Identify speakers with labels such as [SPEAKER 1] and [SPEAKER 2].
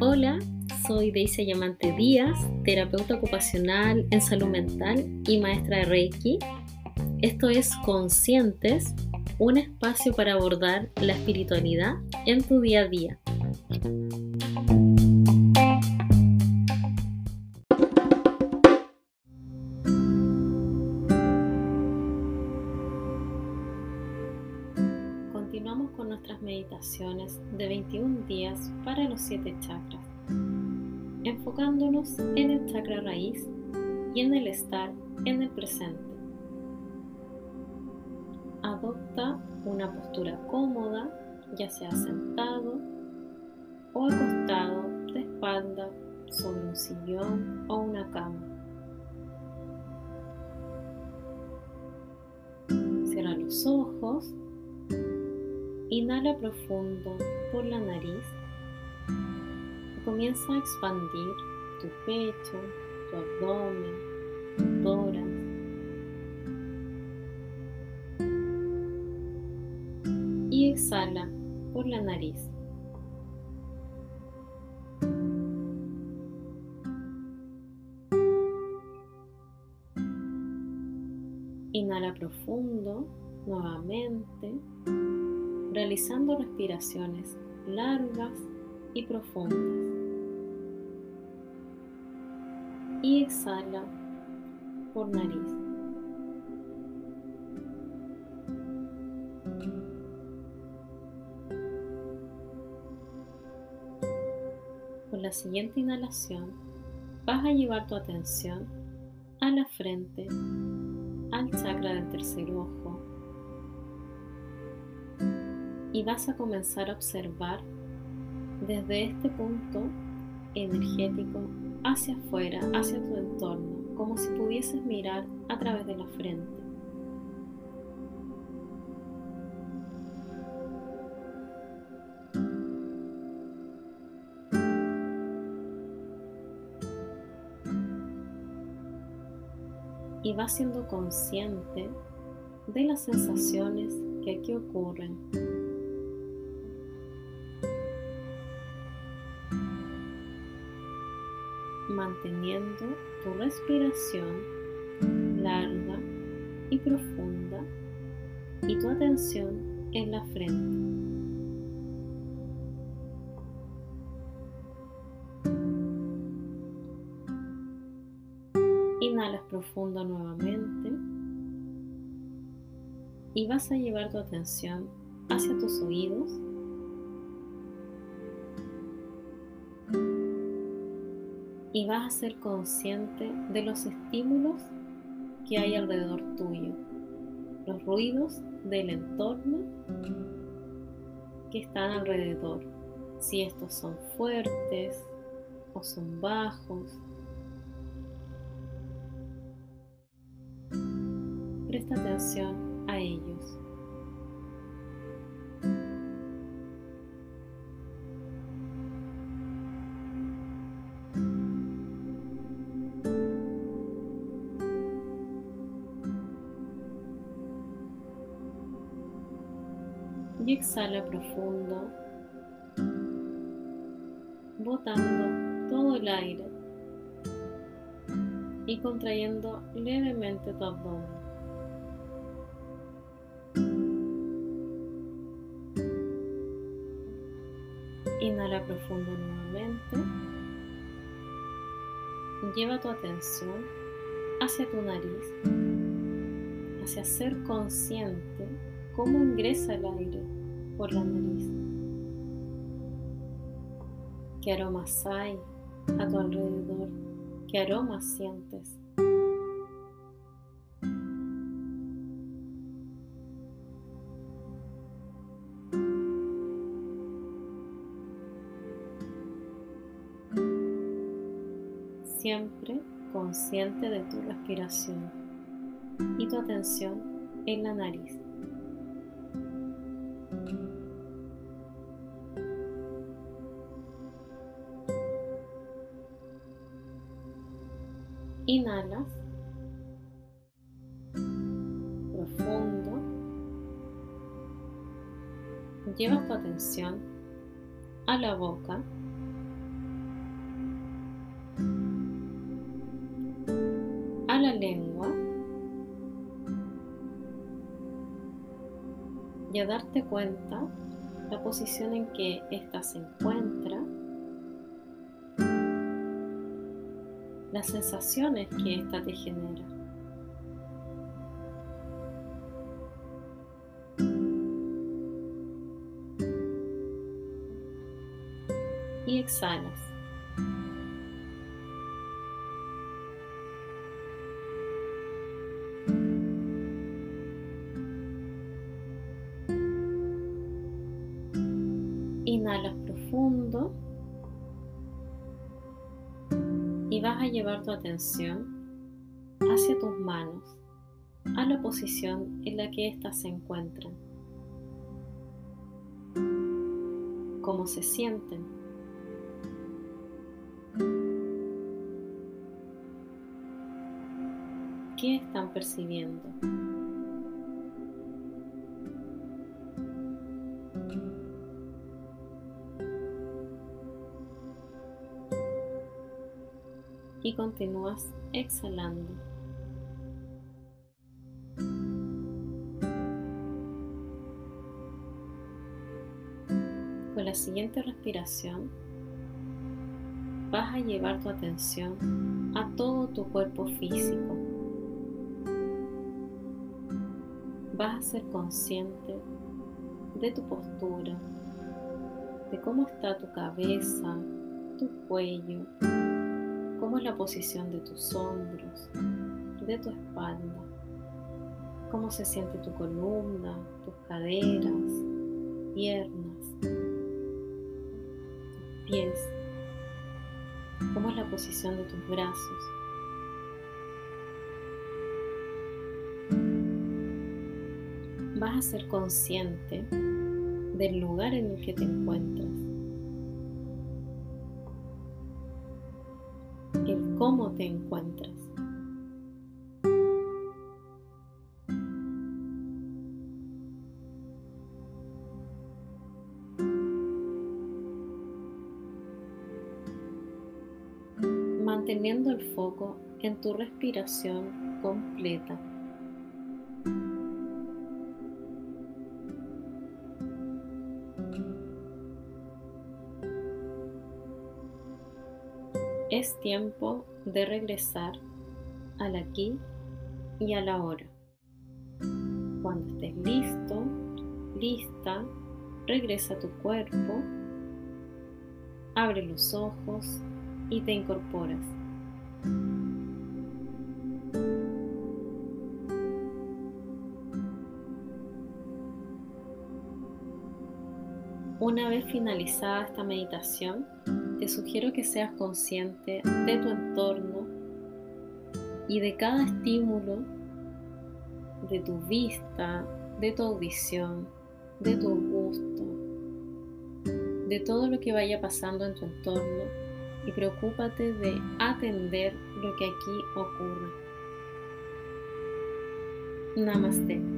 [SPEAKER 1] Hola, soy Deise Llamante Díaz, terapeuta ocupacional en salud mental y maestra de Reiki. Esto es Conscientes, un espacio para abordar la espiritualidad en tu día a día. Meditaciones de 21 días para los 7 chakras, enfocándonos en el chakra raíz y en el estar en el presente. Adopta una postura cómoda, ya sea sentado o acostado de espalda sobre un sillón o una cama. Inhala profundo por la nariz. Comienza a expandir tu pecho, tu abdomen, tu tórax. Y exhala por la nariz. Inhala profundo nuevamente, realizando respiraciones largas y profundas. Y exhala por nariz. Con la siguiente inhalación vas a llevar tu atención a la frente, al chakra del tercer ojo y vas a comenzar a observar desde este punto energético hacia afuera, hacia tu entorno, como si pudieses mirar a través de la frente. y vas siendo consciente de las sensaciones que aquí ocurren. Manteniendo tu respiración larga y profunda y tu atención en la frente. Inhalas profundo nuevamente y vas a llevar tu atención hacia tus oídos. Y vas a ser consciente de los estímulos que hay alrededor tuyo, los ruidos del entorno que están alrededor, si estos son fuertes o son bajos, presta atención a ellos. Exhala profundo, botando todo el aire y contrayendo levemente tu abdomen. Inhala profundo nuevamente. Lleva tu atención hacia tu nariz, hacia ser consciente cómo ingresa el aire por la nariz. ¿Qué aromas hay a tu alrededor? ¿Qué aromas sientes? siempre consciente de tu respiración y tu atención en la nariz. Inhalas. Profundo. Llevas tu atención a la boca, a la lengua. Y a darte cuenta la posición en que ésta se encuentra, las sensaciones que ésta te genera. Y exhalas. Inhalas profundo vas a llevar tu atención hacia tus manos, a la posición en la que éstas se encuentran. ¿Cómo se sienten? ¿Qué están percibiendo? Y continúas exhalando. Con la siguiente respiración vas a llevar tu atención a todo tu cuerpo físico. Vas a ser consciente de tu postura, de cómo está tu cabeza, tu cuello, cómo es la posición de tus hombros, de tu espalda, cómo se siente tu columna, tus caderas, piernas, tus pies, cómo es la posición de tus brazos. Vas a ser consciente del lugar en el que te encuentras. Cómo te encuentras. manteniendo el foco en tu respiración completa. Es tiempo de regresar al aquí y a la hora. Cuando estés listo, lista, regresa a tu cuerpo, abre los ojos y te incorporas. Una vez finalizada esta meditación, te sugiero que seas consciente de tu entorno y de cada estímulo, de tu vista, de tu audición, de tu gusto, de todo lo que vaya pasando en tu entorno y preocúpate de atender lo que aquí ocurre. Namaste.